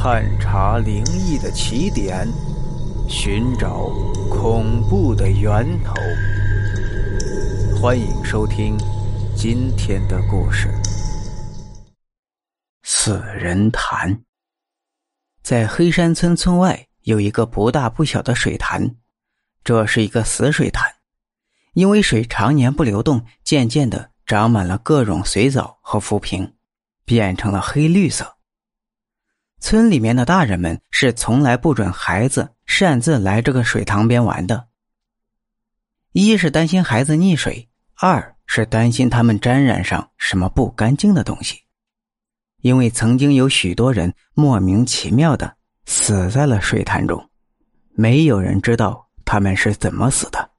探查灵异的起点，寻找恐怖的源头。欢迎收听今天的故事《死人潭》。在黑山村村外有一个不大不小的水潭，这是一个死水潭，因为水常年不流动，渐渐的长满了各种水藻和浮萍，变成了黑绿色。村里面的大人们是从来不准孩子擅自来这个水塘边玩的。一是担心孩子溺水，二是担心他们沾染上什么不干净的东西。因为曾经有许多人莫名其妙的死在了水潭中，没有人知道他们是怎么死的。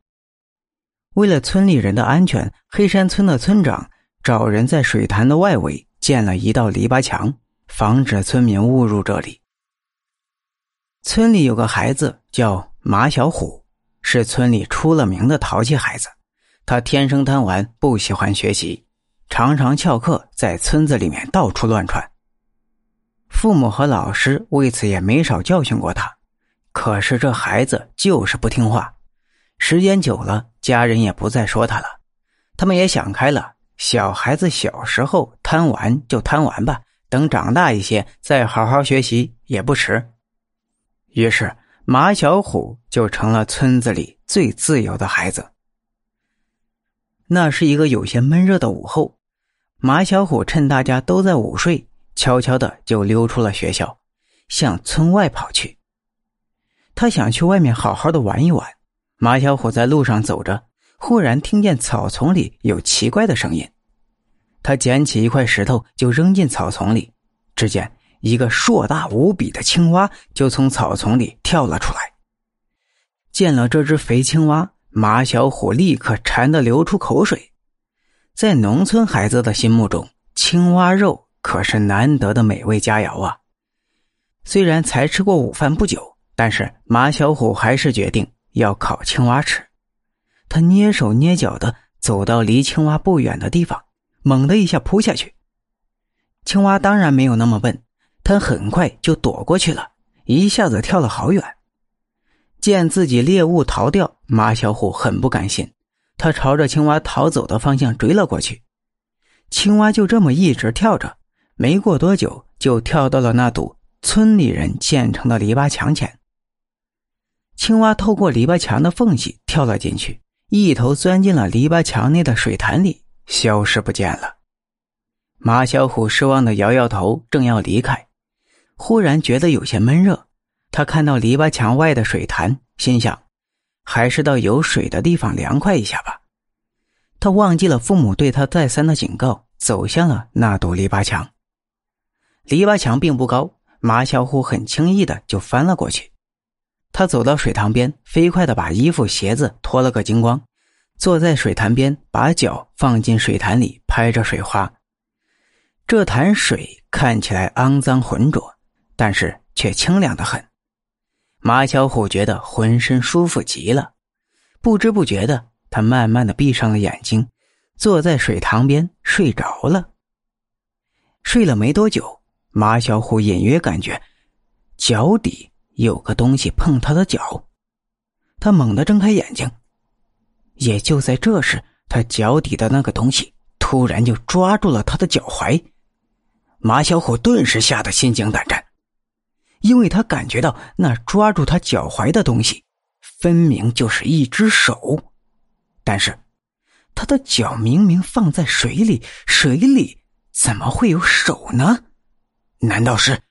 为了村里人的安全，黑山村的村长找人在水潭的外围建了一道篱笆墙。防止村民误入这里。村里有个孩子叫马小虎，是村里出了名的淘气孩子。他天生贪玩，不喜欢学习，常常翘课，在村子里面到处乱窜。父母和老师为此也没少教训过他。可是这孩子就是不听话，时间久了，家人也不再说他了。他们也想开了，小孩子小时候贪玩就贪玩吧。等长大一些，再好好学习也不迟。于是，马小虎就成了村子里最自由的孩子。那是一个有些闷热的午后，马小虎趁大家都在午睡，悄悄的就溜出了学校，向村外跑去。他想去外面好好的玩一玩。马小虎在路上走着，忽然听见草丛里有奇怪的声音。他捡起一块石头，就扔进草丛里。只见一个硕大无比的青蛙就从草丛里跳了出来。见了这只肥青蛙，马小虎立刻馋得流出口水。在农村孩子的心目中，青蛙肉可是难得的美味佳肴啊。虽然才吃过午饭不久，但是马小虎还是决定要烤青蛙吃。他蹑手蹑脚的走到离青蛙不远的地方。猛的一下扑下去，青蛙当然没有那么笨，它很快就躲过去了，一下子跳了好远。见自己猎物逃掉，马小虎很不甘心，他朝着青蛙逃走的方向追了过去。青蛙就这么一直跳着，没过多久就跳到了那堵村里人建成的篱笆墙前。青蛙透过篱笆墙的缝隙跳了进去，一头钻进了篱笆墙内的水潭里。消失不见了。马小虎失望的摇摇头，正要离开，忽然觉得有些闷热。他看到篱笆墙外的水潭，心想，还是到有水的地方凉快一下吧。他忘记了父母对他再三的警告，走向了那堵篱笆墙。篱笆墙并不高，马小虎很轻易的就翻了过去。他走到水塘边，飞快的把衣服鞋子脱了个精光。坐在水潭边，把脚放进水潭里，拍着水花。这潭水看起来肮脏浑浊，但是却清凉的很。马小虎觉得浑身舒服极了，不知不觉的，他慢慢的闭上了眼睛，坐在水塘边睡着了。睡了没多久，马小虎隐约感觉脚底有个东西碰他的脚，他猛地睁开眼睛。也就在这时，他脚底的那个东西突然就抓住了他的脚踝，马小虎顿时吓得心惊胆战，因为他感觉到那抓住他脚踝的东西，分明就是一只手，但是他的脚明明放在水里，水里怎么会有手呢？难道是